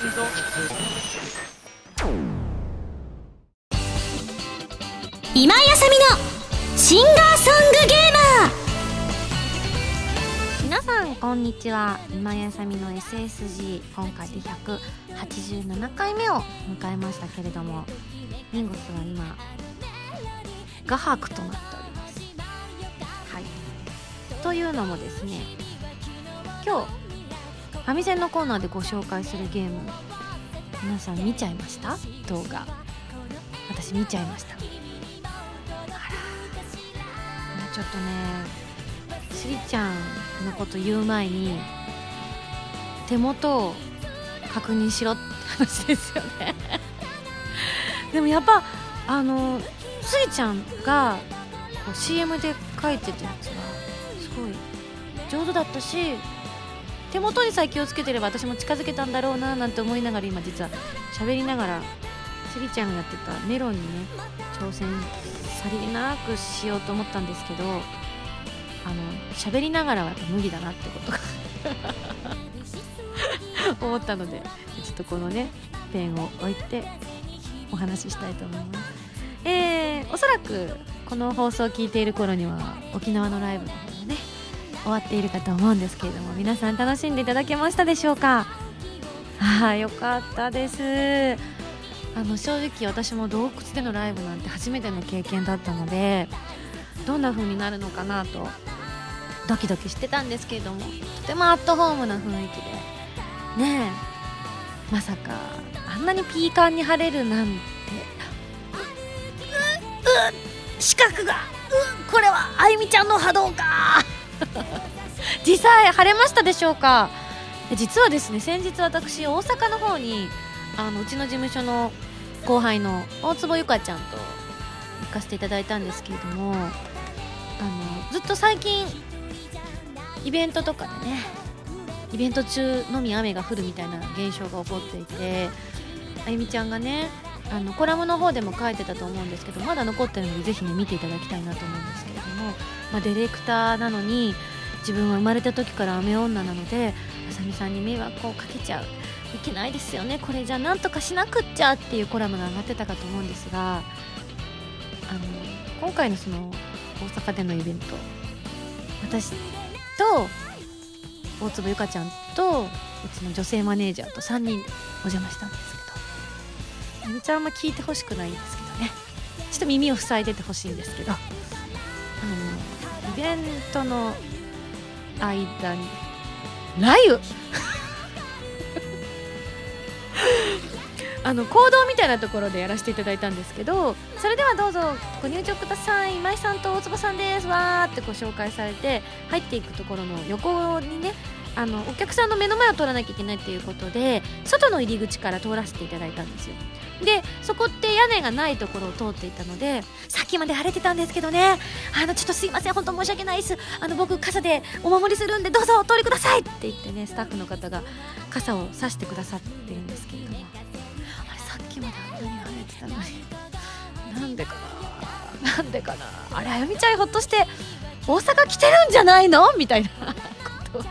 今井あさみのシンガーソングゲーマー。皆さんこんにちは。今やさみの SSG 今回で187回目を迎えましたけれどもミンゴスは今画伯となっております。はい。というのもですね今日ファミセンのコーナーでご紹介するゲーム。皆さん見ちゃいました？動画。私見ちゃいました。あら。ちょっとねスリちゃんのこと言う前に手元を確認しろって話ですよね。でもやっぱあのスリちゃんがこう CM で書いてたやつはすごい上手だったし手元にさえ気をつけてれば私も近づけたんだろうななんて思いながら今実は喋りながらスリちゃんがやってたメロンにね挑戦さりなくしようと思ったんですけどあの喋りながらはやっぱ無理だなってことが 思ったのでちょっとこのねペンを置いてお話ししたいと思います。えー、おそらくこの放送を聞いている頃には沖縄のライブの方終わっているかと思うんですけれども皆さん楽しんでいただけましたでしょうか？ああよかったです。あの正直私も洞窟でのライブなんて初めての経験だったのでどんな風になるのかなとドキドキしてたんですけれどもとてもアットホームな雰囲気でねえまさかあんなにピーカンに晴れるなんて。うう四角がうこれはあゆみちゃんの波動か。実際晴れましたでしょうか？実はですね先日私大阪の方にあのうちの事務所の後輩の大坪ゆかちゃんと行かせていただいたんですけれどもあのずっと最近イベントとかでねイベント中のみ雨が降るみたいな現象が起こっていてあゆみちゃんがねあのコラムの方でも書いてたと思うんですけどまだ残ってるのでぜひね見ていただきたいなと思うんですけれども、まあ、ディレクターなのに自分は生まれた時から雨女なのであさみさんに迷惑をかけちゃう。いけないですよね。これじゃなんとかしなくっちゃっていうコラムが上がってたかと思うんですがあの今回のその大阪でのイベント私と大坪ゆかちゃんとうちの女性マネージャーと3人お邪魔したんですめちゃあんま聞いてほしくないんですけどね。ちょっと耳を塞いでてほしいんですけど。あのイベントの間に。雷雨 あの行動みたいなところでやらせていただいたんですけどそれではどうぞご入場ください今井さんと大坪さんです。わーってご紹介されて入っていくところの横にねあのお客さんの目の前を通らなきゃいけないということで外の入り口から通らせていただいたんですよでそこって屋根がないところを通っていたのでさっきまで晴れてたんですけどね。あのちょっとすいません本当申し訳ないです。あの僕傘でお守りするんでどうぞお通りください！って言ってねスタッフの方が傘を差してくださってるんですけれども。あれさっきまであんなに晴れてたのに。なんでかな？なんでかな？あれあゆみちゃんひょっとして大阪来てるんじゃないの？みたいなことをね。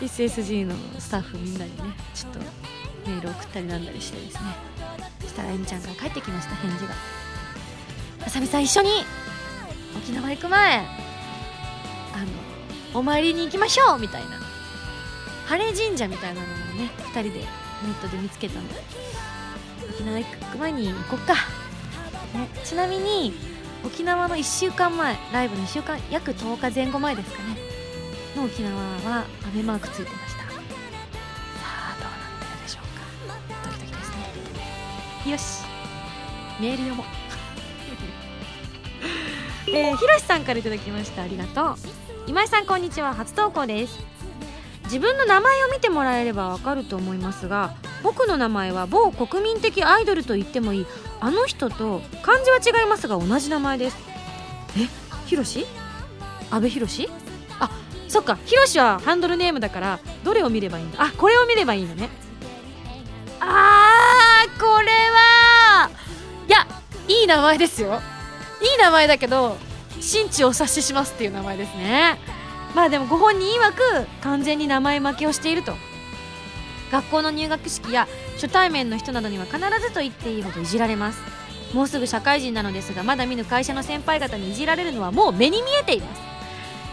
SSG のスタッフみんなにねちょっとメール送ったりなんだりしてですね。そしたらあゆみちゃんから帰ってきました返事が「あさみさん一緒に沖縄行く前あのお参りに行きましょう!」みたいな。晴れ神社みたいなのをね2人でネットで見つけたので沖縄行く前に行こっか、ね、ちなみに沖縄の1週間前ライブの1週間約10日前後前ですかね。の沖縄は雨マークついてましよし。メール読もう。えー、ひろしさんからいただきました。ありがとう。今井さんこんにちは。初投稿です。自分の名前を見てもらえればわかると思いますが僕の名前は某国民的アイドルと言ってもいい。あの人と漢字は違いますが同じ名前です。えひろし？阿部寛あそっか。ひろしはハンドルネームだからどれを見ればいいんだ？あこれを見ればいいのね名前ですよ。いい名前だけど心地を察ししますっていう名前ですね。まあでもご本人曰く完全に名前負けをしていると。学校の入学式や初対面の人などには必ずと言っていいほどいじられます。もうすぐ社会人なのですがまだ見ぬ会社の先輩方にいじられるのはもう目に見えています。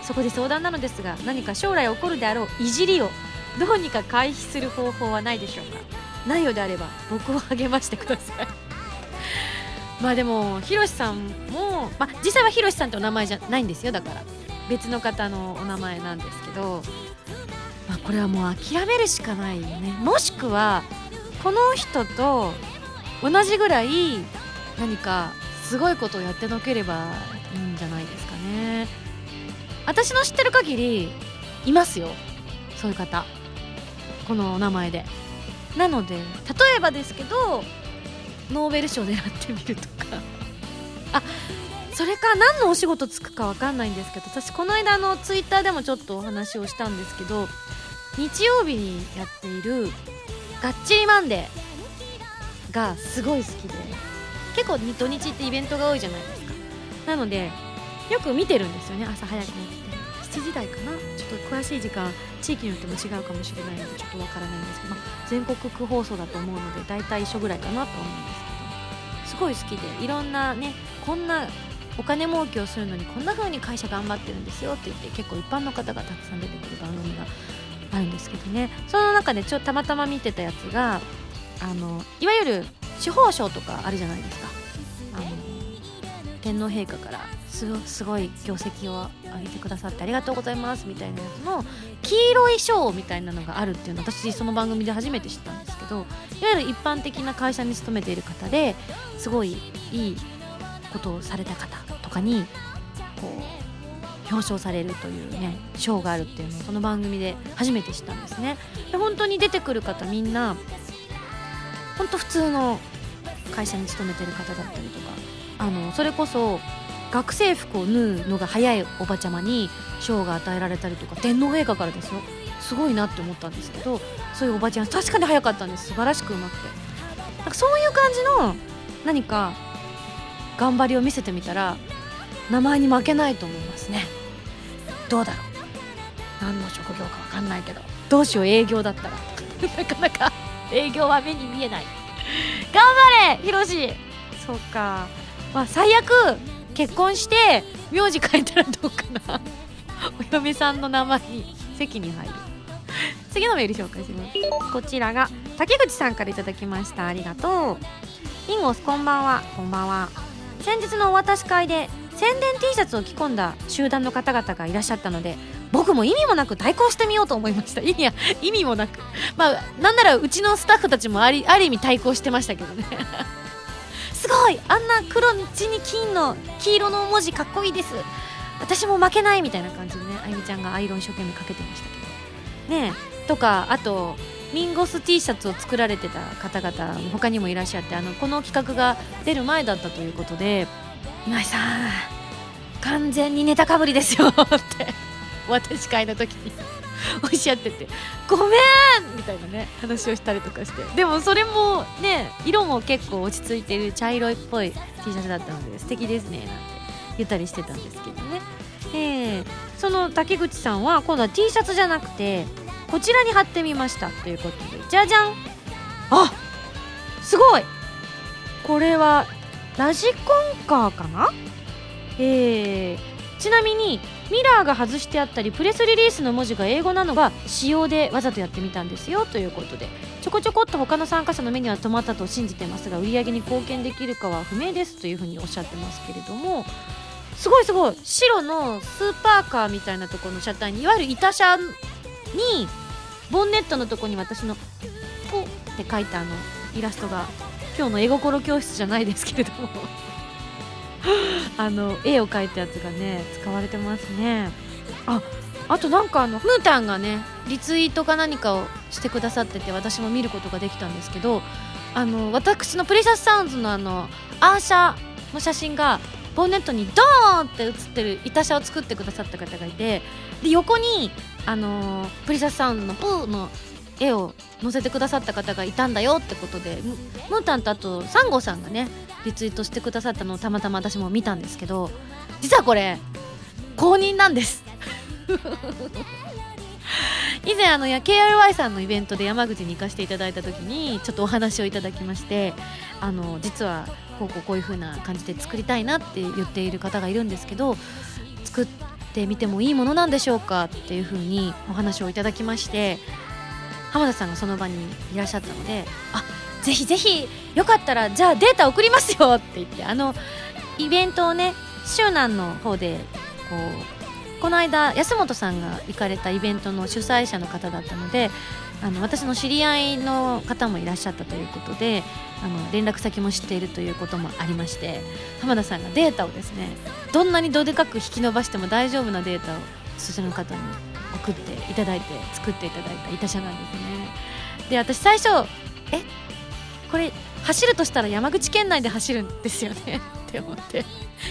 そこで相談なのですが何か将来起こるであろういじりをどうにか回避する方法はないでしょうか。ないようであれば僕を励ましてください。まあでもひろしさんも、まあ、実際はひろしさんってお名前じゃないんですよだから。別の方のお名前なんですけど、まあ、これはもう諦めるしかないよね。もしくはこの人と同じぐらい何かすごいことをやってのければいいんじゃないですかね。私の知ってる限りいますよ。そういう方。このお名前で。なので例えばですけどノーベル賞狙ってみるとか。あそれか何のお仕事つくか分かんないんですけど私この間のツイッターでもちょっとお話をしたんですけど日曜日にやっている「がっちりマンデー」がすごい好きで結構土日ってイベントが多いじゃないですか。なのでよく見てるんですよね朝早くに。8時台かな。ちょっと詳しい時間地域によっても違うかもしれないのでちょっとわからないんですけど、まあ、全国区放送だと思うので大体一緒ぐらいかなと思うんですけど。すごい好きでいろんなねこんなお金儲けをするのにこんな風に会社頑張ってるんですよって言って結構一般の方がたくさん出てくる番組があるんですけどね。その中でちょたまたま見てたやつがあのいわゆる司法省とかあるじゃないですか。あの天皇陛下からすごい業績を上げてくださってありがとうございますみたいなやつの黄色い賞みたいなのがあるっていうの私その番組で初めて知ったんですけどいわゆる一般的な会社に勤めている方ですごいいいことをされた方とかにこう表彰されるというね賞があるっていうのをこの番組で初めて知ったんですね。で本当に出てくる方みんな本当普通の会社に勤めてる方だったりとかあのそれこそ学生服を縫うのが早いおばちゃまに賞が与えられたりとか天皇陛下からですよ。すごいなって思ったんですけどそういうおばちゃん確かに早かったんです。素晴らしくうまくて。かそういう感じの何か頑張りを見せてみたら名前に負けないと思いますね。どうだろう。何の職業か分かんないけどどうしよう営業だったら。なかなか営業は目に見えない。頑張れひろしそうか。まあ最悪結婚して名字変えたらどうかな。お嫁さんの名前に席に入る。次のメール紹介します。こちらが竹口さんから頂きました。ありがとう。インゴスこんばんは。こんばんは。先日のお渡し会で宣伝 T シャツを着込んだ集団の方々がいらっしゃったので僕も意味もなく対抗してみようと思いました。意味や意味もなく。まあなんならうちのスタッフたちもありある意味対抗してましたけどね。すごいあんな黒地に金の黄色の文字かっこいいです。私も負けないみたいな感じでねあゆみちゃんがアイロン一生懸命かけてましたけど。ねとかあとミンゴス T シャツを作られてた方々他にもいらっしゃってあのこの企画が出る前だったということで今井さん完全にネタかぶりですよって 私会の時に。おっしゃってて「ごめん!」みたいなね話をしたりとかして。でもそれもね色も結構落ち着いてる茶色いっぽい T シャツだったので素敵ですねなんて言ったりしてたんですけどね。えー、その竹口さんは今度は T シャツじゃなくてこちらに貼ってみましたということでじゃじゃん。あすごい。これはラジコンカーかな？えー、ちなみにミラーが外してあったりプレスリリースの文字が英語なのが仕様でわざとやってみたんですよということで。ちょこちょこっと他の参加者の目には止まったと信じてますが売り上げに貢献できるかは不明ですというふうにおっしゃってますけれども。すごいすごい。白のスーパーカーみたいなところの車体にいわゆる板車にボンネットのところに私の「ポ」って書いたあのイラストが今日の絵心教室じゃないですけれども。あの絵を描いたやつがね使われてますね。ああとなんかあのムータンがねリツイートか何かをしてくださってて私も見ることができたんですけどあの私のプレシャスサウンズのあのアーシャの写真がボンネットにドーンって写ってる板車を作ってくださった方がいてで横に、あの、プリシャスサウンドのプーの絵を載せてくださった方がいたんだよってことでムータンとあとサンゴさんがねリツイートしてくださったのをたまたま私も見たんですけど実はこれ公認なんです。以前あのや KRY さんのイベントで山口に行かせていただいた時にちょっとお話をいただきましてあの実はこうこうこういう風な感じで作りたいなって言っている方がいるんですけど作ってみてもいいものなんでしょうかっていう風にお話をいただきまして浜田さんがその場にいらっしゃったのであぜひぜひよかったらじゃあデータ送りますよって言ってあのイベントをね周南の方でこうこの間安本さんが行かれたイベントの主催者の方だったのであの私の知り合いの方もいらっしゃったということであの連絡先も知っているということもありまして浜田さんがデータをですねどんなにどでかく引き伸ばしても大丈夫なデータをそちらの方に送っていただいて作っていただいた板車なんですね。で私最初えこれ走るとしたら山口県内で走るんですよね。って思って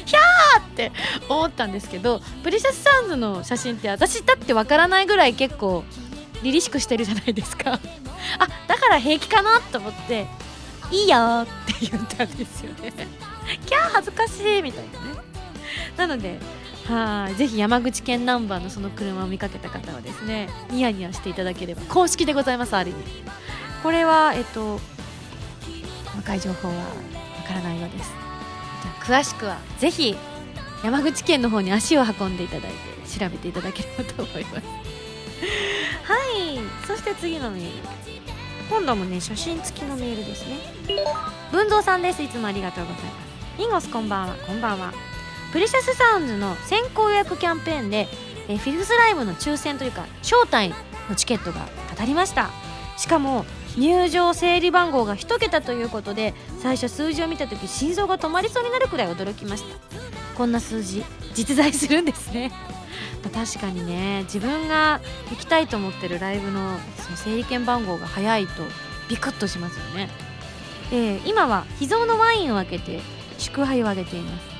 ひゃーって思ったんですけどプリシャスサウンズの写真って私だってわからないぐらい結構凛々しくしてるじゃないですか。あだから平気かなと思っていいよって言ったんですよね。キャー恥ずかしいみたいなね。なのではい。ぜひ山口県ナンバーのその車を見かけた方はですねニヤニヤしていただければ公式でございますある意味これはえっと細かい情報はわからないようです。じゃ詳しくはぜひ山口県の方に足を運んでいただいて調べていただければと思います。はい。そして次のメール。今度もね写真付きのメールですね。文蔵さんです。いつもありがとうございます。ミンゴスこんばんは。こんばんは。プレシャスサウンズの先行予約キャンペーンでえフィフスライブの抽選というか招待のチケットが当たりました。しかも入場整理番号が1桁ということで最初数字を見た時心臓が止まりそうになるくらい驚きました。こんな数字実在するんですね。確かにね自分が行きたいと思ってるライブのその整理券番号が早いとビクッとしますよね、えー、今は秘蔵のワインを開けて祝杯をあげています。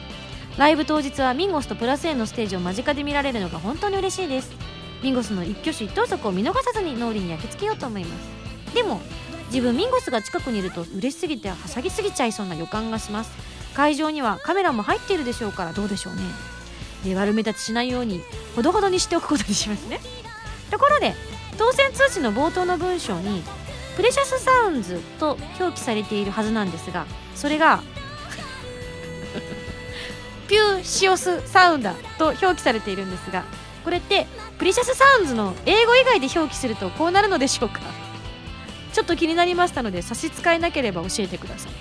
ライブ当日はミンゴスとプラス A のステージを間近で見られるのが本当に嬉しいです。ミンゴスの一挙手一投足を見逃さずに脳裏に焼き付けようと思います。でも自分ミンゴスが近くにいると嬉しすぎてはしゃぎすぎちゃいそうな予感がします。会場にはカメラも入っているでしょうからどうでしょうね。で悪目立ちしないようにほどほどにしておくことにしますね。ところで当選通知の冒頭の文章にプレシャスサウンズと表記されているはずなんですがそれがピューシオスサウンダと表記されているんですがこれってプレシャスサウンズの英語以外で表記するとこうなるのでしょうか？ちょっと気になりましたので差し支えなければ教えてください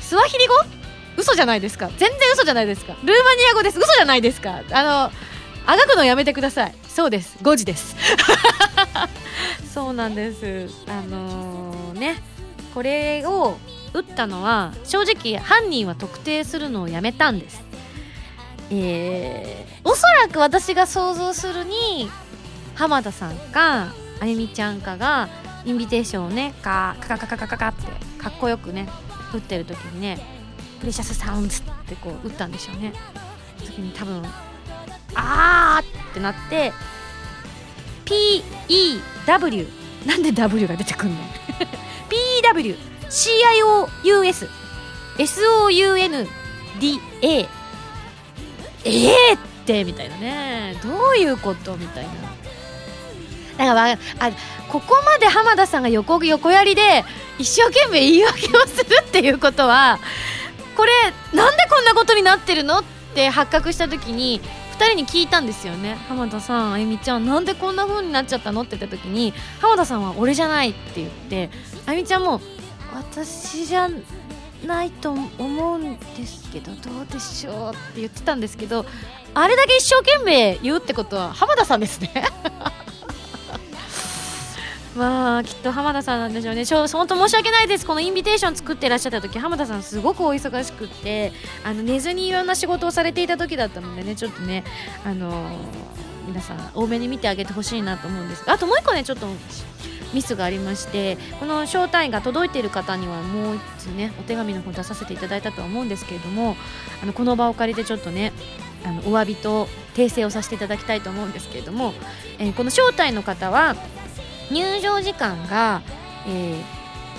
スワヒリ語？嘘じゃないですか。全然嘘じゃないですか。ルーマニア語です。嘘じゃないですか。あのあがくのやめてください。そうです。5時です。そうなんです。あのー、ねこれを打ったのは正直犯人は特定するのをやめたんです。えー、おそらく私が想像するに浜田さんかあゆみちゃんかがインビテーションをねカカカカカカカってかっこよくね打ってる時にねプレシャスサウンズってこう打ったんでしょうね。時に多分あーってなって PEW なんで W が出てくんの？PEW CIOUS SOUNDA えーってみたいなね。どういうことみたいな。だからあここまで浜田さんが横横やりで一生懸命言い訳をするっていうことはこれなんでこんなことになってるのって発覚した時に2人に聞いたんですよね。浜田さんあゆみちゃんなんでこんな風になっちゃったのって言った時に浜田さんは俺じゃないって言ってあゆみちゃんも私じゃないと思うんですけどどうでしょうって言ってたんですけどあれだけ一生懸命言うってことは浜田さんですね。まあきっと浜田さんなんでしょうね。ょ本当申し訳ないです。このインビテーション作ってらっしゃった時浜田さんすごくお忙しくってあの寝ずにいろんな仕事をされていた時だったのでねちょっとねあのー、皆さん多めに見てあげてほしいなと思うんですがあともう一個ねちょっとミスがありましてこの招待が届いている方にはもう一つねお手紙の方出させていただいたとは思うんですけれどもあのこの場を借りてちょっとねあのお詫びと訂正をさせていただきたいと思うんですけれども、えー、この招待の方は入場時間が、えー、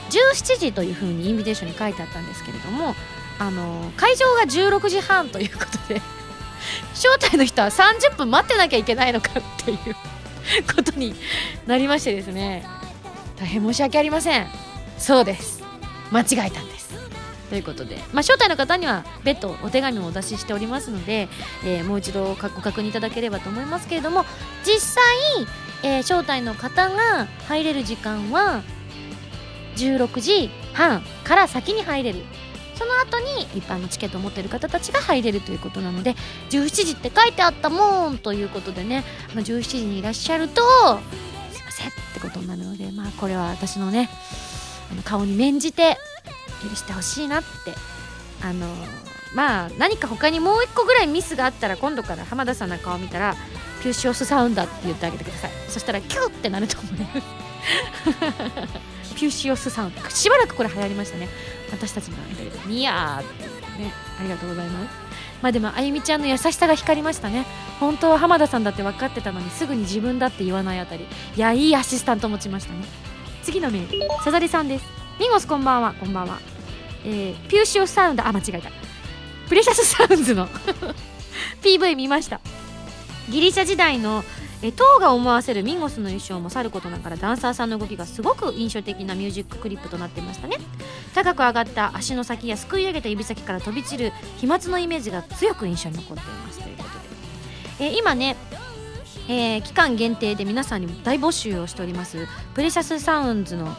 17時というふうにインビテーションに書いてあったんですけれどもあの会場が16時半ということで招待の人は30分待ってなきゃいけないのかっていうことになりましてですね。大変申し訳ありません。そうです。間違えたんです。ということで、まあ、招待の方には別途お手紙もお出ししておりますので、えー、もう一度ご確認いただければと思いますけれども実際、えー、招待の方が入れる時間は16時半から先に入れる。その後に一般のチケットを持ってる方たちが入れるということなので17時って書いてあったもんということでね、まあ、17時にいらっしゃるとせってことになるのでまあこれは私のねあの顔に免じて許してほしいなってあのまあ何か他にもう一個ぐらいミスがあったら今度から浜田さんの顔見たらピューシオスサウンダーって言ってあげてください。そしたらキューってなると思いますピューシオスサウンド。しばらくこれ流行りましたね。私たちの間で。ニヤーってね。ありがとうございます。まあでもあゆみちゃんの優しさが光りましたね。本当は浜田さんだって分かってたのにすぐに自分だって言わないあたり。いやいいアシスタント持ちましたね。次のメール。さざりさんです。ミンゴスこんばんは。こんばんは。えー、ピューシオサウンド。あ間違えた。プレシャスサウンズの PV 見ました。ギリシャ時代のえ像が思わせるミンゴスの衣装もさることながらダンサーさんの動きがすごく印象的なミュージッククリップとなっていましたね。高く上がった足の先やすくい上げた指先から飛び散る飛沫のイメージが強く印象に残っていますということで、え今ねえー、期間限定で皆さんに大募集をしております。プレシャスサウンズの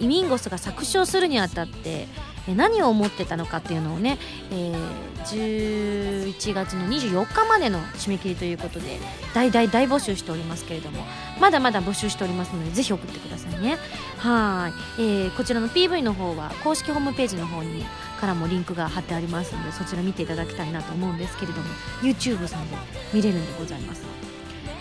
ミンゴスが作詞をするにあたって何を思ってたのかっていうのをね、えー、11月の24日までの締め切りということで大大大募集しておりますけれどもまだまだ募集しておりますのでぜひ送ってくださいね。はい、えー、こちらの PV の方は公式ホームページの方にからもリンクが貼ってありますのでそちら見ていただきたいなと思うんですけれども YouTube さんで見れるんでございます。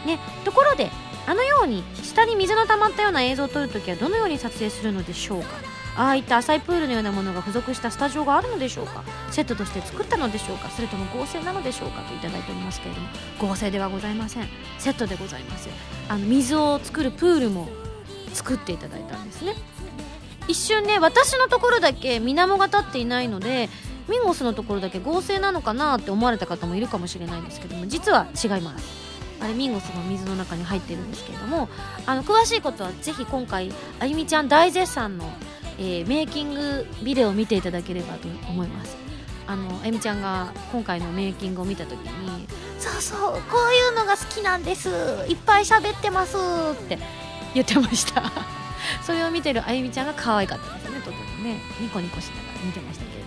ねところであのように下に水の溜まったような映像を撮るときはどのように撮影するのでしょうか？ああいった浅いプールのようなものが付属したスタジオがあるのでしょうか？セットとして作ったのでしょうか？それとも合成なのでしょうか？といただいておりますけれども。合成ではございません。セットでございますあの水を作るプールも作っていただいたんですね。一瞬ね私のところだけ水面が立っていないのでミンゴスのところだけ合成なのかなって思われた方もいるかもしれないんですけども実は違います。あれミンゴスの水の中に入ってるんですけれどもあの詳しいことはぜひ今回あゆみちゃん大絶賛のえー、メイキングビデオを見ていただければと思います。あのえみちゃんが今回のメイキングを見た時に「そうそうこういうのが好きなんです。いっぱい喋ってます」って言ってました。それを見てるあゆみちゃんが可愛かったですね。とてもねニコニコしながら見てましたけど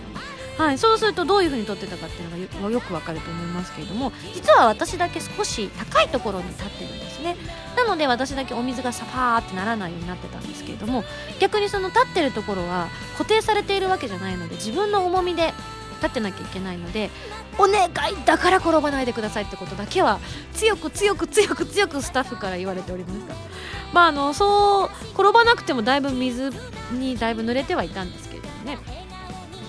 はい、そうするとどういう風に撮ってたかっていうのがよくわかると思いますけれども実は私だけ少し高いところに立ってるんですね。なので私だけお水がサファーってならないようになってたんですけれども逆にその立ってるところは固定されているわけじゃないので自分の重みで立ってなきゃいけないのでお願いだから転ばないでくださいってことだけは強く強く強く強くスタッフから言われておりましたまああのそう転ばなくてもだいぶ水にだいぶ濡れてはいたんですけれどもね。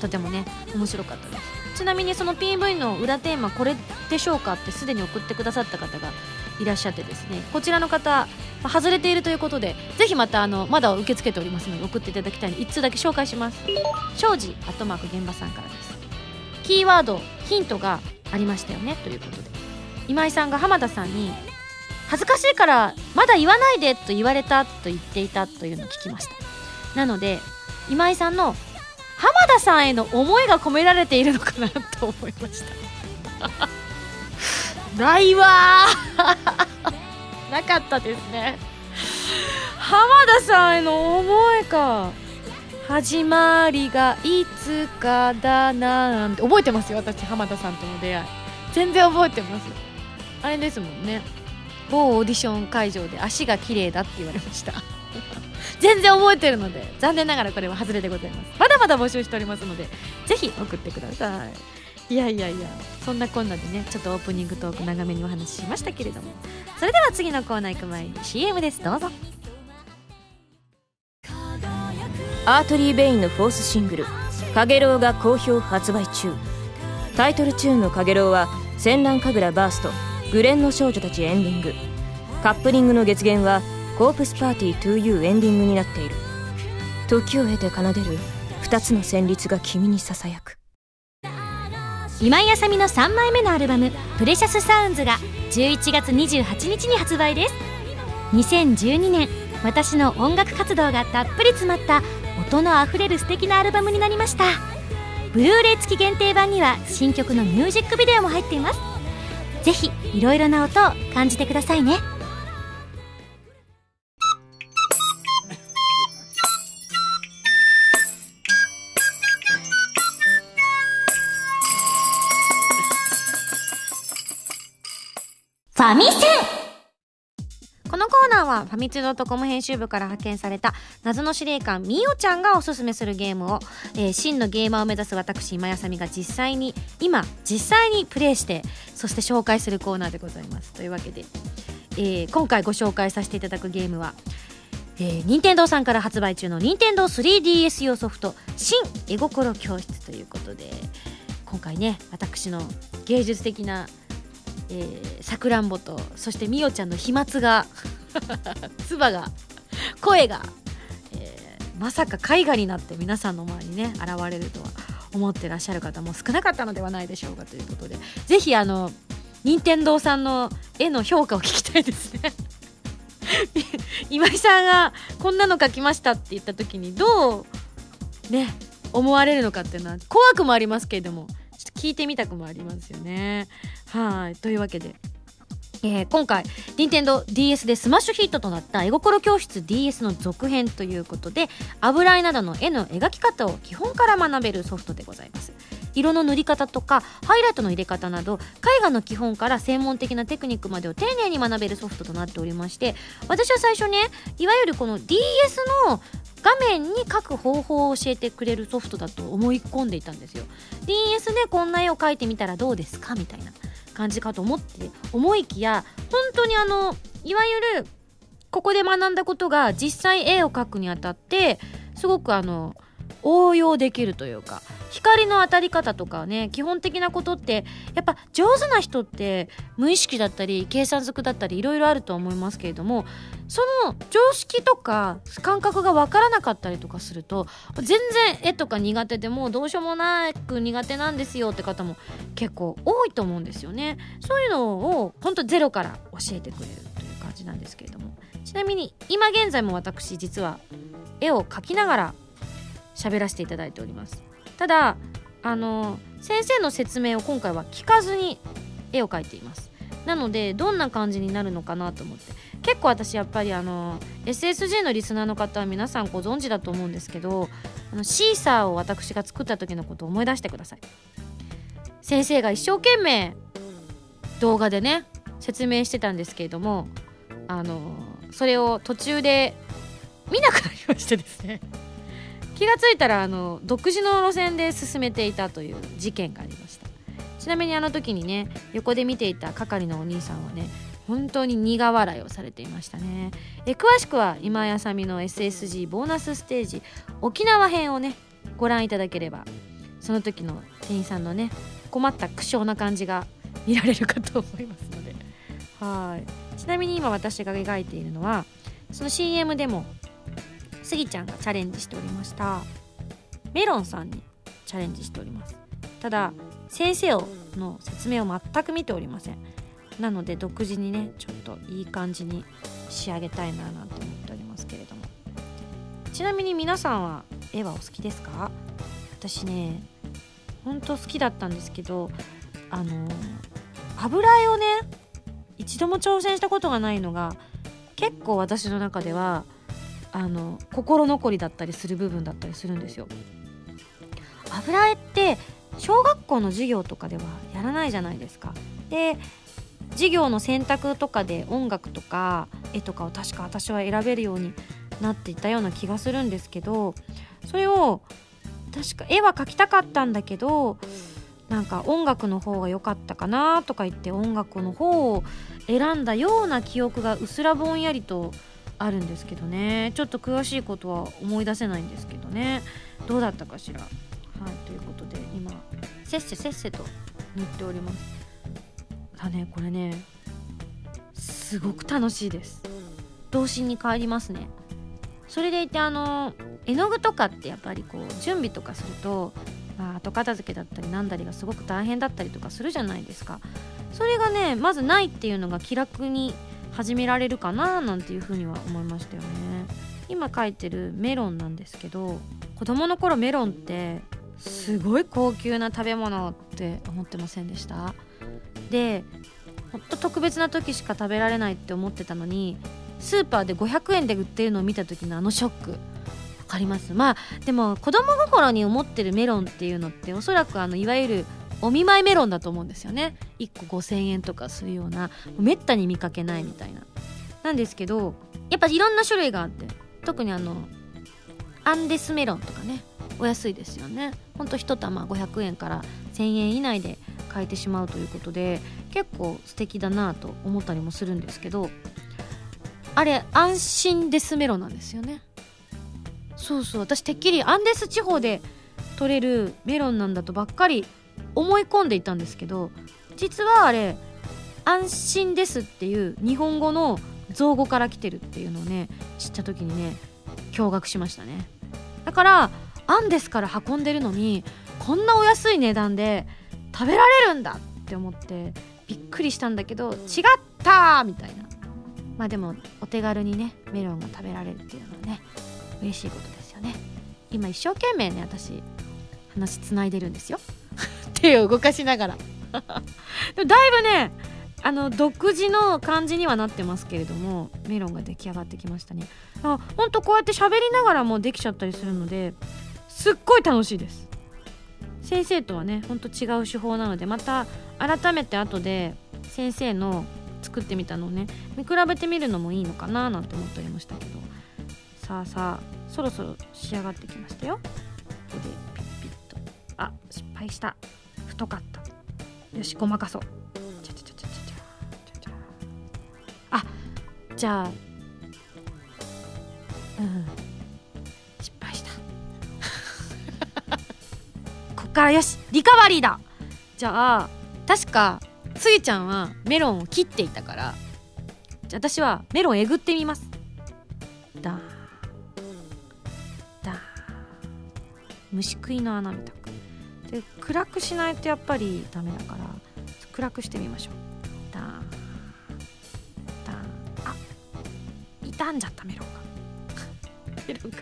とてもね面白かったです。ちなみにその PV の裏テーマこれでしょうかってすでに送ってくださった方がいらっしゃってですねこちらの方外れているということでぜひまたあのまだ受け付けておりますので送っていただきたいので1通だけ紹介します。庄司アットマーク現場さんからです。キーワードヒントがありましたよねということで。今井さんが浜田さんに恥ずかしいからまだ言わないでと言われたと言っていたというのを聞きました。なので今井さんの浜田さんへの思いが込められているのかなと思いました。ないわなかったですね。浜田さんへの思いか始まりがいつかだなんて覚えてますよ私浜田さんとの出会い。全然覚えてます。あれですもんね。某オーディション会場で足が綺麗だって言われました。全然覚えてるので残念ながらこれは外れでございます。まだまだ募集しておりますのでぜひ送ってください。いやいやいやそんなこんなでねちょっとオープニングトーク長めにお話ししましたけれども。それでは次のコーナー行く前に CM です。どうぞ。アートリー・ベインのフォースシングル「かげろう」が好評発売中。タイトルチューンの「かげろう」は「戦乱神楽バースト」「グレンの少女たちエンディング」カップリングの月限はコープスパーティー 2U エンディングになっている。時を経て奏でる2つの旋律が君にささやく。今井あさみの3枚目のアルバム「プレシャスサウンズが11月28日に発売です。2012年私の音楽活動がたっぷり詰まった音のあふれる素敵なアルバムになりました。ブルーレイ付き限定版には新曲のミュージックビデオも入っています。ぜひいろいろな音を感じてくださいね。ファミセこのコーナーはファミツー .com 編集部から派遣された謎の司令官みおちゃんがおすすめするゲームを、えー真のゲーマーを目指す私今やさみが実際に今実際にプレイしてそして紹介するコーナーでございます。というわけで、えー今回ご紹介させていただくゲームはえー、任天堂さんから発売中の任天堂 3DS 用ソフト「新絵心教室」ということで今回ね私の芸術的なーさくらんぼとそしてみおちゃんの飛沫が 唾が声が、えーまさか絵画になって皆さんの前にね現れるとは思ってらっしゃる方も少なかったのではないでしょうかということでぜひあの任天堂さんの絵の評価を聞きたいですね。今井さんがこんなの描きましたって言った時にどうね思われるのかっていうのは怖くもありますけれども聞いてみたくもありますよね。はい。というわけで、えー今回任天堂 d s でスマッシュヒットとなった絵心教室 DS の続編ということで油絵などの絵の描き方を基本から学べるソフトでございます。色の塗り方とかハイライトの入れ方など絵画の基本から専門的なテクニックまでを丁寧に学べるソフトとなっておりまして私は最初ねいわゆるこの DS の画面に描く方法を教えてくれるソフトだと思い込んでいたんですよ。DS でこんな絵を描いてみたらどうですかみたいな感じかと思って思いきや本当にあのいわゆるここで学んだことが実際絵を描くにあたってすごくあの応用できるというか光の当たり方とかね基本的なことってやっぱ上手な人って無意識だったり計算づくだったりいろいろあると思いますけれどもその常識とか感覚が分からなかったりとかすると全然絵とか苦手でもどうしようもなく苦手なんですよって方も結構多いと思うんですよね。そういうのを本当ゼロから教えてくれるという感じなんですけれども。ちなみに今現在も私実は絵を描きながら喋らせていただいております。ただあの先生の説明を今回は聞かずに絵を描いています。なのでどんな感じになるのかなと思って。結構私やっぱりあの SSG のリスナーの方は皆さんご存知だと思うんですけどあのシーサーを私が作った時のことを思い出してください。先生が一生懸命動画でね説明してたんですけれどもあのそれを途中で見なくなりましてですね。気がついたらあの独自の路線で進めていたという事件がありました。ちなみにあの時にね横で見ていた係のお兄さんはね本当に苦笑いをされていましたね。え詳しくは今やさみの SSG ボーナスステージ沖縄編をねご覧いただければその時の店員さんのね困った苦笑な感じが見られるかと思いますので。はい。ちなみに今私が描いているのはその CM でもスギちゃんがチャレンジしておりました。メロンさんにチャレンジしております。ただ先生の説明を全く見ておりません。なので独自にねちょっといい感じに仕上げたいななんて思っておりますけれども。ちなみに皆さんは絵はお好きですか？私ねほんと好きだったんですけどあの油絵をね一度も挑戦したことがないのが結構私の中ではあの心残りだったりする部分だったりするんですよ。油絵って小学校の授業とかではやらないじゃないですか。で授業の選択とかで音楽とか絵とかを確か私は選べるようになっていたような気がするんですけどそれを確か絵は描きたかったんだけどなんか音楽の方が良かったかなとか言って音楽の方を選んだような記憶がうすらぼんやりとあるんですけどね。ちょっと詳しいことは思い出せないんですけどね。どうだったかしら？はいということで今せっせせっせと塗っております。だねこれねすごく楽しいです。童心に帰りますね。それでいてあの絵の具とかってやっぱりこう準備とかすると、まあ、後片付けだったりなんだりがすごく大変だったりとかするじゃないですか。それがねまずないっていうのが気楽に始められるかななんていうふうには思いましたよね。今書いてるメロンなんですけど子供の頃メロンってすごい高級な食べ物って思ってませんでした？でほんと特別な時しか食べられないって思ってたのにスーパーで500円で売ってるのを見た時のあのショック。わかります？まあでも子供心に思ってるメロンっていうのっておそらくあのいわゆるお見舞いメロンだと思うんですよね。1個5000円とかするようなめったに見かけないみたいな。なんですけどやっぱいろんな種類があって特にあのアンデスメロンとかねお安いですよね。ほんと1玉500円から1000円以内で買えてしまうということで結構素敵だなと思ったりもするんですけどあれ安心デスメロンなんですよね。そうそう。私てっきりアンデス地方で取れるメロンなんだとばっかり思い込んでいたんですけど実はあれ安心ですっていう日本語の造語から来てるっていうのをね知った時にね驚愕しましたね。だからアンデスから運んでるのにこんなお安い値段で食べられるんだって思ってびっくりしたんだけど違ったみたいな。まあでもお手軽にねメロンが食べられるっていうのはね嬉しいことですよね。今一生懸命ね私話つないでるんですよ。手を動かしながら。だいぶねあの独自の感じにはなってますけれどもメロンが出来上がってきましたね。あほんとこうやって喋りながらもできちゃったりするのですっごい楽しいです。先生とはねほんと違う手法なのでまた改めて後で先生の作ってみたのをね見比べてみるのもいいのかななんて思っておりましたけど。さあさあそろそろ仕上がってきましたよ。ここでピッピッと。あ失敗した。太かった。よしごまかそう。ちゃちゃちゃちゃちゃちゃちゃあじゃあうん。失敗した。こっからよしリカバリーだ。じゃあ確かスギちゃんはメロンを切っていたからじゃあ私はメロンをえぐってみます。だー。だー。虫食いの穴みたく。で暗くしないとやっぱりダメだから暗くしてみましょう。だーだーあ傷んじゃったメロンが。メロンが。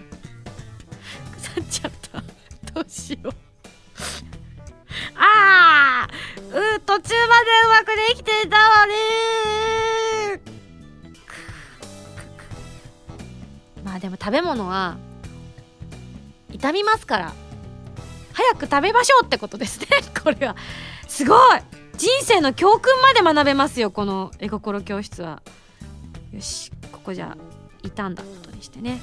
腐っちゃった。どうしよう。あーう途中までうまくできてたわねまあでも食べ物は傷みますから。早く食べましょうってことですね。これは。すごい。人生の教訓まで学べますよこの絵心教室は。よしここじゃあ傷んだことにしてね。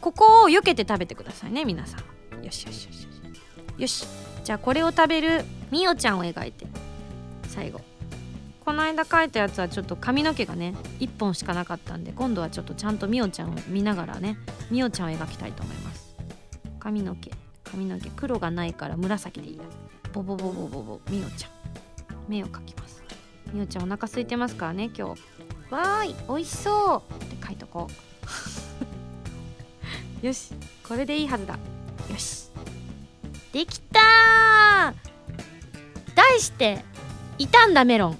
ここを避けて食べてくださいね皆さん。よしよしよしよし。よし。じゃあこれを食べるみおちゃんを描いて。最後。この間描いたやつはちょっと髪の毛がね1本しかなかったんで今度はちょっとちゃんとみおちゃんを見ながらねみおちゃんを描きたいと思います。髪の毛。髪の毛黒がないから紫でいいやボボボボボボ。みおちゃん。目を描きます。みおちゃんお腹空いてますからね今日。わーい美味しそう。って書いとこう。よしこれでいいはずだ。よし。できたー。題して傷んだメロン。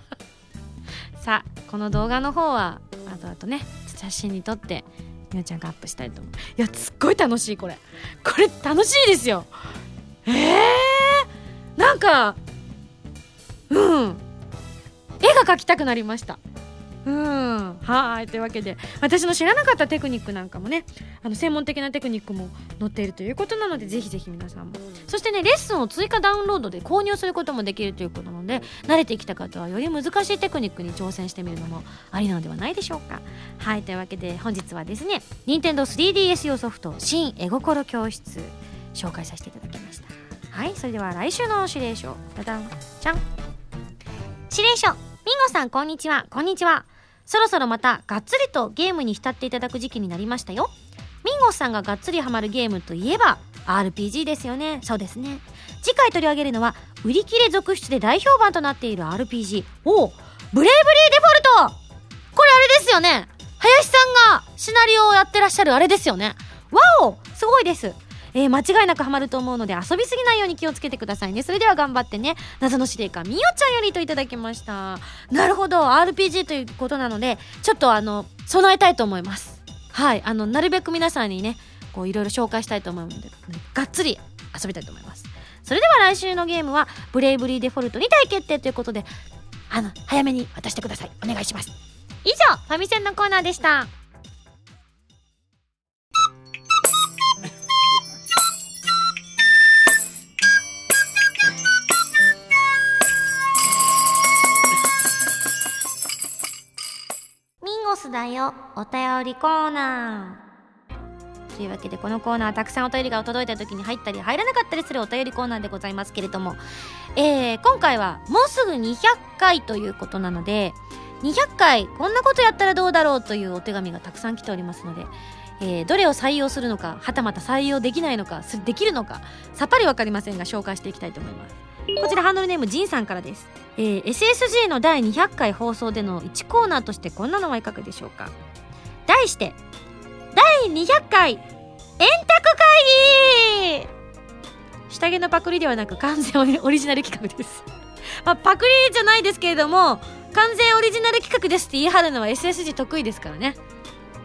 さあこの動画の方は後々ね写真に撮ってみおちゃんがアップしたいと思う。いやすっごい楽しいこれ。これ楽しいですよ。えー、なんかうん。絵が描きたくなりました。うん。はい。というわけで私の知らなかったテクニックなんかもねあの専門的なテクニックも載っているということなのでぜひぜひ皆さんもそしてねレッスンを追加ダウンロードで購入することもできるということなので慣れてきた方はより難しいテクニックに挑戦してみるのもありなのではないでしょうか。はい。というわけで本日はですね Nintendo3DS 用ソフト新絵心教室紹介させていただきました。はい。それでは来週の指令書。ダダン。じゃん指令書。ゴさんこんにちは。こんにちは。そろそろまたがっつりとゲームに浸っていただく時期になりましたよ。ミンゴさんががっつりハマるゲームといえば RPG ですよね。そうですね。次回取り上げるのは売り切れ続出で大評判となっている RPG おブレイブリーデフォルト!これあれですよね。林さんがシナリオをやってらっしゃるあれですよね。わお!すごいです。えー間違いなくハマると思うので遊びすぎないように気をつけてくださいね。それでは頑張ってね。謎の司令官みよちゃんよりといただきました。なるほど。RPG ということなのでちょっとあの備えたいと思います。はい。あのなるべく皆さんにねこういろいろ紹介したいと思うのでがっつり遊びたいと思います。それでは来週のゲームはブレイブリーデフォルト2体決定ということであの早めに渡してください。お願いします。以上ファミセンのコーナーでした。だよ。お便りコーナー。というわけでこのコーナーたくさんお便りが届いた時に入ったり入らなかったりするお便りコーナーでございますけれども、えー今回はもうすぐ200回ということなので200回こんなことやったらどうだろうというお手紙がたくさん来ておりますので、えーどれを採用するのかはたまた採用できないのかできるのかさっぱりわかりませんが紹介していきたいと思います。こちらハンドルネームジンさんからです、えー SSG の第200回放送での1コーナーとしてこんなのはいかがでしょうか。題して第200回円卓会議。下着のパクリではなく完全オリジナル企画です。まあ、パクリじゃないですけれども完全オリジナル企画ですって言い張るのは SSG 得意ですからね。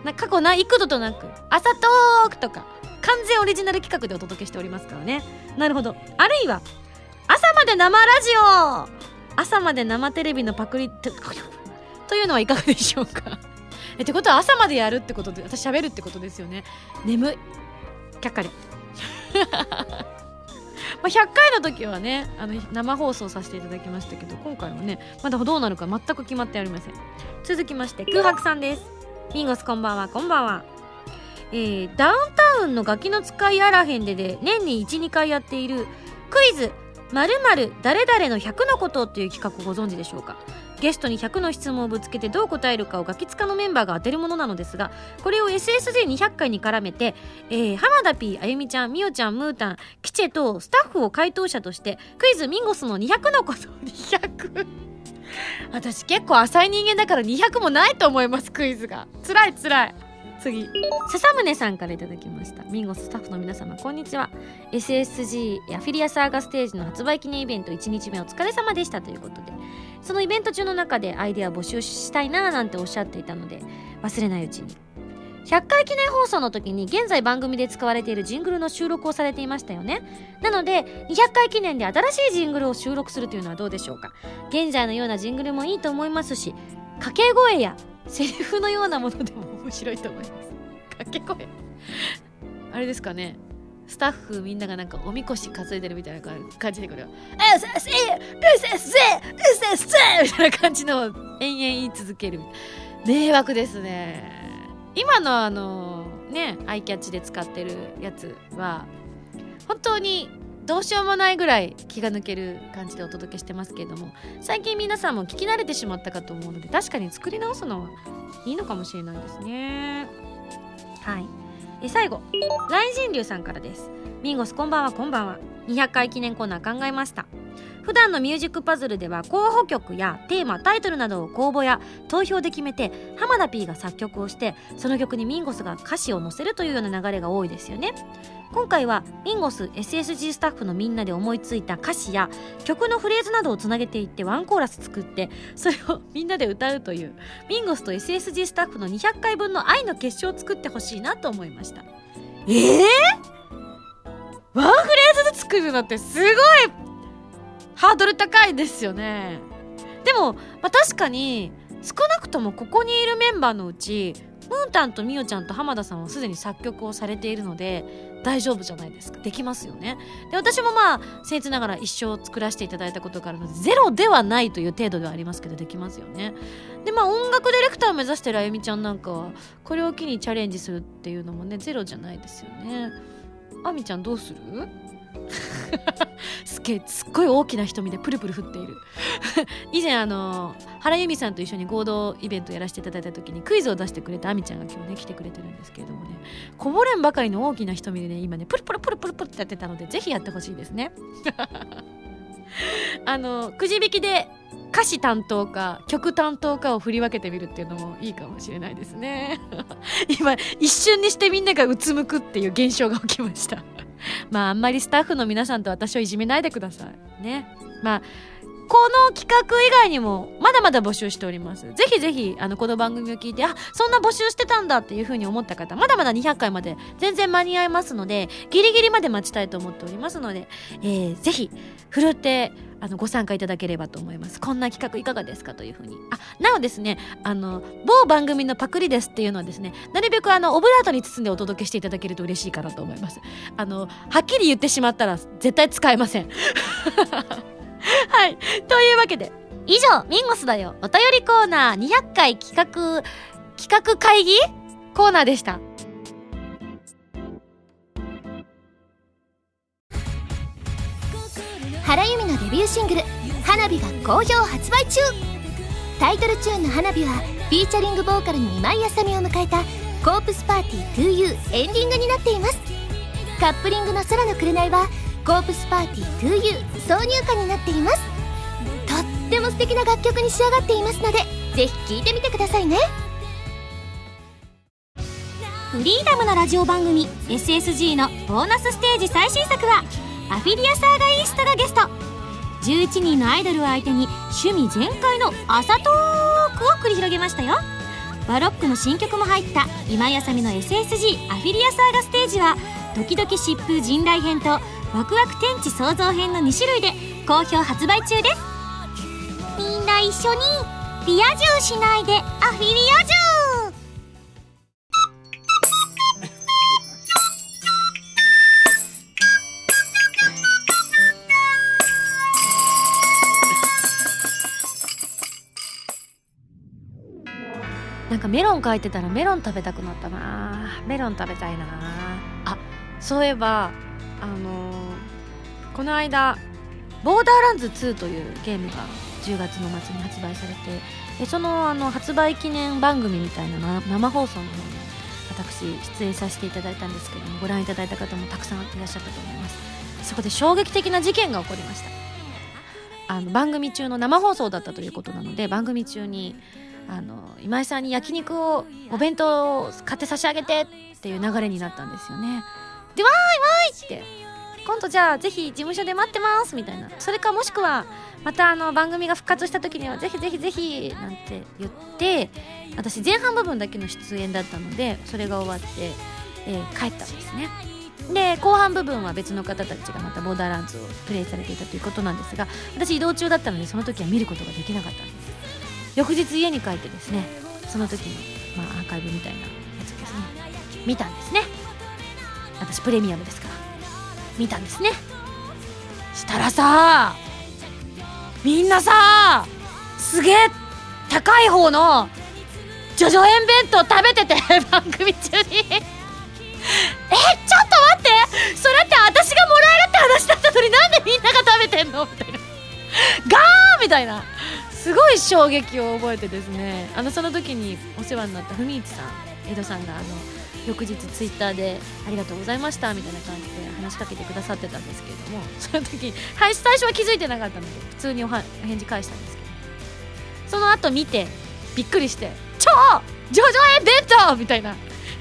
な過去な幾度となく朝トークとか完全オリジナル企画でお届けしておりますからね。なるほど。あるいは朝まで生ラジオ。朝まで生テレビのパクリ。と というのはいかがでしょうか？え ってことは朝までやるってことで私喋るってことですよね。眠い。却下で。まあ100回の時はねあの生放送させていただきましたけど今回はねまだどうなるか全く決まってありません。続きまして空白さんです。ミンゴスこんばんは。こんばんは。えー、ダウンタウンのガキの使いあらへんでで年に12回やっているクイズ。〇〇誰々の100のことっていう企画ご存知でしょうか？ゲストに100の質問をぶつけてどう答えるかをガキ使のメンバーが当てるものなのですがこれを SSJ200 回に絡めて、えー浜田 P あゆみちゃんみおちゃんムータンキチェとスタッフを回答者としてクイズミンゴスの200のこと200 私結構浅い人間だから200もないと思いますクイズが。つらいつらい。次。笹宗さんからいただきました。ミンゴスタッフの皆様こんにちは。SSG アフィリアサーガステージの発売記念イベント1日目お疲れ様でした。ということで。そのイベント中の中でアイデア募集したいななんておっしゃっていたので忘れないうちに。100回記念放送の時に現在番組で使われているジングルの収録をされていましたよね。なので200回記念で新しいジングルを収録するというのはどうでしょうか。現在のようなジングルもいいと思いますし掛け声やセリフのようなものでも面白いと思います。掛け声。あれですかね。スタッフみんながなんかおみこし担いでるみたいな感じでこれは「えせせせせせせせ」みたいな感じの延々言い続ける迷惑ですね今のあのねアイキャッチで使ってるやつは本当にどうしようもないぐらい気が抜ける感じでお届けしてますけれども最近皆さんも聞き慣れてしまったかと思うので確かに作り直すのはいいのかもしれないですね。はい。え最後。雷神流さんからです。ミンゴスこんばんはこんばんは。200回記念コーナー考えました。普段のミュージックパズルでは候補曲やテーマタイトルなどを公募や投票で決めて浜田 P が作曲をしてその曲にミンゴスが歌詞を載せるというような流れが多いですよね。今回はミンゴス SSG スタッフのみんなで思いついた歌詞や曲のフレーズなどをつなげていってワンコーラス作ってそれをみんなで歌うというミンゴスと SSG スタッフの200回分の愛の結晶を作ってほしいなと思いました。ええワンフレーズで作るのってすごいハードル高いですよね。でも、まあ、確かに少なくともここにいるメンバーのうちムータンとミオちゃんと浜田さんはすでに作曲をされているので大丈夫じゃないですか。できますよね。で私もまあ僭越ながら一生作らせていただいたことがあるのでゼロではないという程度ではありますけどできますよね。でまあ音楽ディレクターを目指してるあゆみちゃんなんかはこれを機にチャレンジするっていうのもねゼロじゃないですよね。あみちゃんどうする？すっげえすっごい大きな瞳でプルプル振っている。以前あの原由美さんと一緒に合同イベントやらせていただいた時にクイズを出してくれたあみちゃんが今日ね来てくれてるんですけれどもね。こぼれんばかりの大きな瞳でね今ねプルプルプルプルプルってやってたのでぜひやってほしいですね。あのくじ引きで歌詞担当か曲担当かを振り分けてみるっていうのもいいかもしれないですね。今一瞬にしてみんながうつむくっていう現象が起きました。まああんまりスタッフの皆さんと私をいじめないでください。ね。まあこの企画以外にもまだまだ募集しております。ぜひぜひあのこの番組を聞いてあそんな募集してたんだっていう風に思った方まだまだ200回まで全然間に合いますのでギリギリまで待ちたいと思っておりますので、えー、ぜひふるってあのご参加いただければと思います。こんな企画いかがですかというふうに。あなおですねあの某番組のパクリですっていうのはですねなるべくあのオブラートに包んでお届けしていただけると嬉しいかなと思います。あのはっきり言ってしまったら絶対使えません。はい。というわけで以上ミンゴスだよ。お便りコーナー200回企画企画会議コーナーでした。原由美のデビューシングル「花火」が好評発売中。タイトルチューンの「花火」はフィーチャリングボーカルの今井あさみを迎えた「コープスパーティー 2U」エンディングになっています。カップリングの「空の紅」は「コープスパーティー 2U」挿入歌になっています。とっても素敵な楽曲に仕上がっていますのでぜひ聴いてみてくださいね。フリーダムなラジオ番組 SSG のボーナスステージ最新作はアフィリアサーガイーストがゲスト。11人のアイドルを相手に趣味全開の朝トークを繰り広げましたよ。バロックの新曲も入った今やさみの SSG アフィリアサーガステージはドキドキ疾風陣雷編とワクワク天地創造編の2種類で好評発売中です。みんな一緒にリア充しないでアフィリア充なんかメロン書いてたらメロン食べたくなったな。メロン食べたいな。そういえばあのーこの間「ボーダーランズ2」というゲームが10月の末に発売されてでそのあの発売記念番組みたいな生放送の方に私出演させていただいたんですけどもご覧いただいた方もたくさんいらっしゃったと思います。そこで衝撃的な事件が起こりました。あの番組中の生放送だったということなので番組中にあの今井さんに焼肉をお弁当を買って差し上げてっていう流れになったんですよね。でわーいわーいって。今度じゃあぜひ事務所で待ってますみたいな。それかもしくはまたあの番組が復活した時にはぜひぜひぜひなんて言って私前半部分だけの出演だったのでそれが終わって、えー帰ったんですね。で後半部分は別の方たちがまたボーダーランズをプレイされていたということなんですが私移動中だったのでその時は見ることができなかったんです。翌日家に帰ってですねその時の、まあ、アーカイブみたいなやつですね見たんですね。私プレミアムですから。見たんですね。したらさみんなさすげえ高い方のジョジョ園弁当食べてて 番組中に。えちょっと待って。それって私がもらえるって話だったのになんでみんなが食べてんの？みたいな。ガーみたいな。すごい衝撃を覚えてですね。あのその時にお世話になった文市さん江戸さんがあの翌日ツイッターで「ありがとうございました」みたいな感じで話しかけてくださってたんですけれども その時最初は気づいてなかったので普通におは返事返したんですけど。その後見てびっくりして「超!ジョジョ園弁当!」みたいな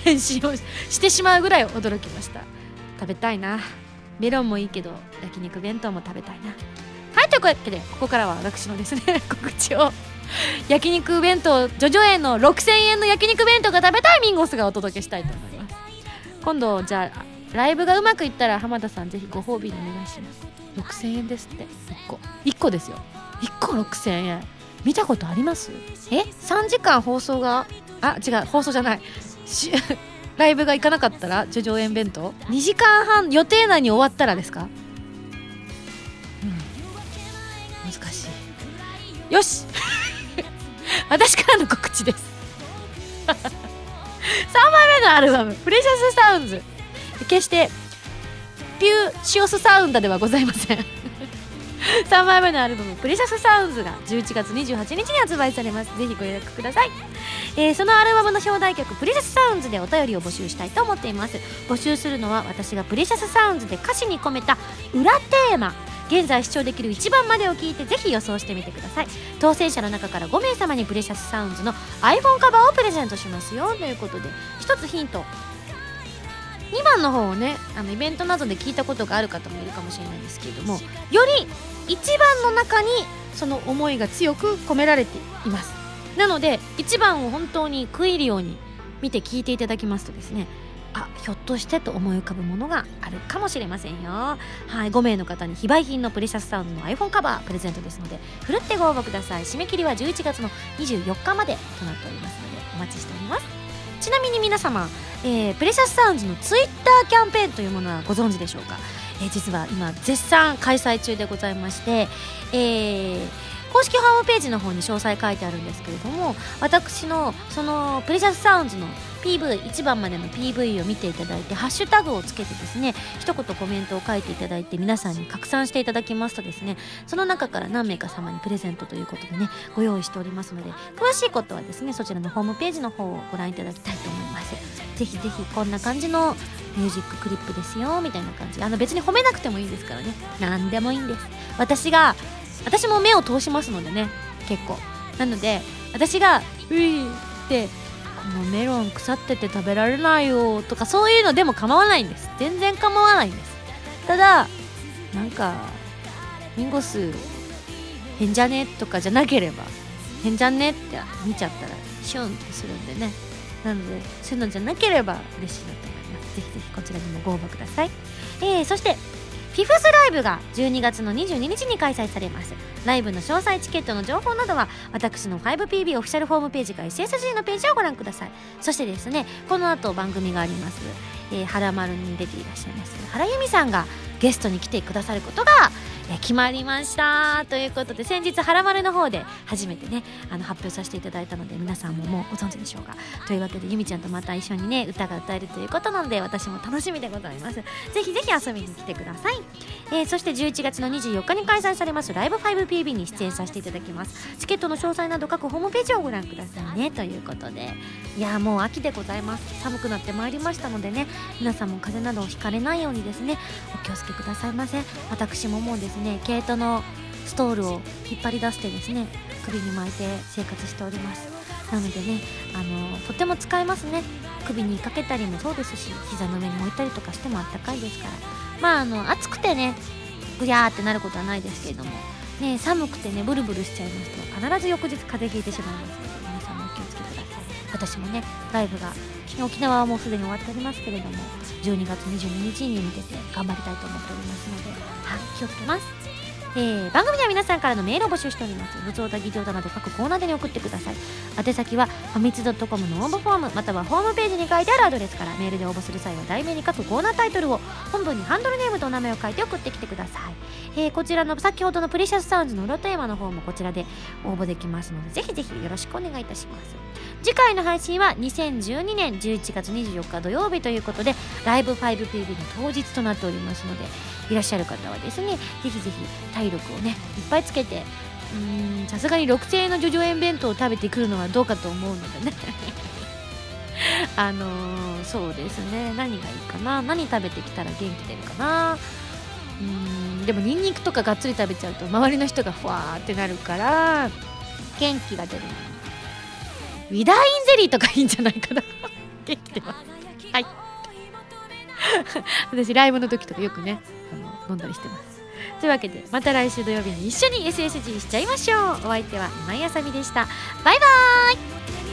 返信をしてしまうぐらい驚きました。食べたいな。メロンもいいけど焼肉弁当も食べたいな。はいというわけでここからは私のですね 告知を焼肉弁当ジョジョ園の6000円の焼肉弁当が食べたいミンゴスがお届けしたいと思います。今度じゃあライブがうまくいったら浜田さんぜひご褒美にお願いします。6000円ですって。1個1個ですよ。1個6000円。見たことあります？え？3時間放送が？あ違う。放送じゃない。し ライブが行かなかったらジョジョ園弁当？2時間半予定内に終わったらですか？うん。難しい。よし 私からの告知です。3枚目のアルバム「プレシャスサウンズ」決してピューシオスサウンダではございません。3枚目のアルバム「プレシャスサウンズ」が11月28日に発売されます。ぜひご予約ください、えーそのアルバムの表題曲「プレシャスサウンズ」でお便りを募集したいと思っています。募集するのは私がプレシャスサウンズで歌詞に込めた裏テーマ。現在視聴できる一番までを聞いてぜひ予想してみてください。当選者の中から5名様にプレシャスサウンズの iPhone カバーをプレゼントしますよ。ということで一つヒント。2番の方をねあのイベントなどで聞いたことがある方もいるかもしれないんですけれどもより1番の中にその思いが強く込められています。なので1番を本当に食い入るように見て聞いていただきますとですねあひょっとしてと思い浮かぶものがあるかもしれませんよ。はい5名の方に非売品のプレシャスサウンドの iPhone カバープレゼントですのでふるってご応募ください。締め切りは11月の24日までとなっておりますのでお待ちしております。ちなみに皆様、えー、プレシャスサウンズのツイッターキャンペーンというものはご存知でしょうか、えー、実は今絶賛開催中でございまして、えー公式ホームページの方に詳細書いてあるんですけれども私のそのプレシャスサウンズの PV1 番までの PV を見ていただいてハッシュタグをつけてですね一言コメントを書いていただいて皆さんに拡散していただきますとですねその中から何名か様にプレゼントということでねご用意しておりますので詳しいことはですねそちらのホームページの方をご覧いただきたいと思います。ぜひぜひこんな感じのミュージッククリップですよみたいな感じ。あの別に褒めなくてもいいですからね。何でもいいんです。私が私も目を通しますのでね結構。なので私が「うい」って「このメロン腐ってて食べられないよ」とかそういうのでも構わないんです。全然構わないんです。ただなんかミンゴス変じゃね？とかじゃなければ変じゃね？って見ちゃったらシュンってするんでね。なのでそういうのじゃなければ嬉しいなと思います。ぜひぜひこちらにもご応募ください。えー、そしてフィフスライブが12月の22日に開催されます。ライブの詳細チケットの情報などは私の 5PB オフィシャルホームページか SSG のページをご覧ください。そしてですねこの後番組があります、えー、原丸に出ていらっしゃいます。原由美さんがゲストに来てくださることがえ決まりましたということで先日「はらまる」の方で初めてねあの発表させていただいたので皆さんももうご存知でしょうか。というわけでゆみちゃんとまた一緒にね歌が歌えるということなので私も楽しみでございます。ぜひぜひ遊びに来てください、えー、そして11月の24日に開催されますライブ 5PB に出演させていただきます。チケットの詳細など各ホームページをご覧くださいね。ということで。いやもう秋でございます。寒くなってまいりましたのでね。皆さんも風邪などをひかれないようにですね。お気をつけくださいませ。私ももうですね毛糸のストールを引っ張り出してですね首に巻いて生活しております。なのでねあのとても使えますね。首にかけたりもそうですし膝の上に置いたりとかしてもあったかいですから。まああの暑くてねぐやーってなることはないですけれどもね寒くてねブルブルしちゃいますと必ず翌日風邪ひいてしまいますので皆さんもお気をつけください。私もねライブが沖縄はもうすでに終わっておりますけれども12月22日に向けて頑張りたいと思っておりますのではい気をつけます。えー、番組では皆さんからのメールを募集しております。物音、議場など各コーナーでに送ってください。宛先は、ファミツドットコムの応募フォーム、またはホームページに書いてあるアドレスからメールで応募する際は題名に書くコーナータイトルを、本文にハンドルネームとお名前を書いて送ってきてください。えー、こちらの先ほどのプレシャスサウンズの裏テーマの方もこちらで応募できますので、ぜひぜひよろしくお願いいたします。次回の配信は2012年11月24日土曜日ということで、ライブ 5PB の当日となっておりますので、いらっしゃる方はですねぜひぜひ体力をねいっぱいつけてうんさすがに6000円の叙々苑弁当を食べてくるのはどうかと思うのでね。あのー、そうですね。何がいいかな？何食べてきたら元気出るかな？うんでもニンニクとかがっつり食べちゃうと周りの人がふわーってなるから元気が出るウィダーインゼリーとかいいんじゃないかな。元気出ます。はい。私ライブの時とかよくね飲んだりしてます。というわけでまた来週土曜日に一緒に SSG しちゃいましょう。お相手は今井あさみでした。バイバーイ。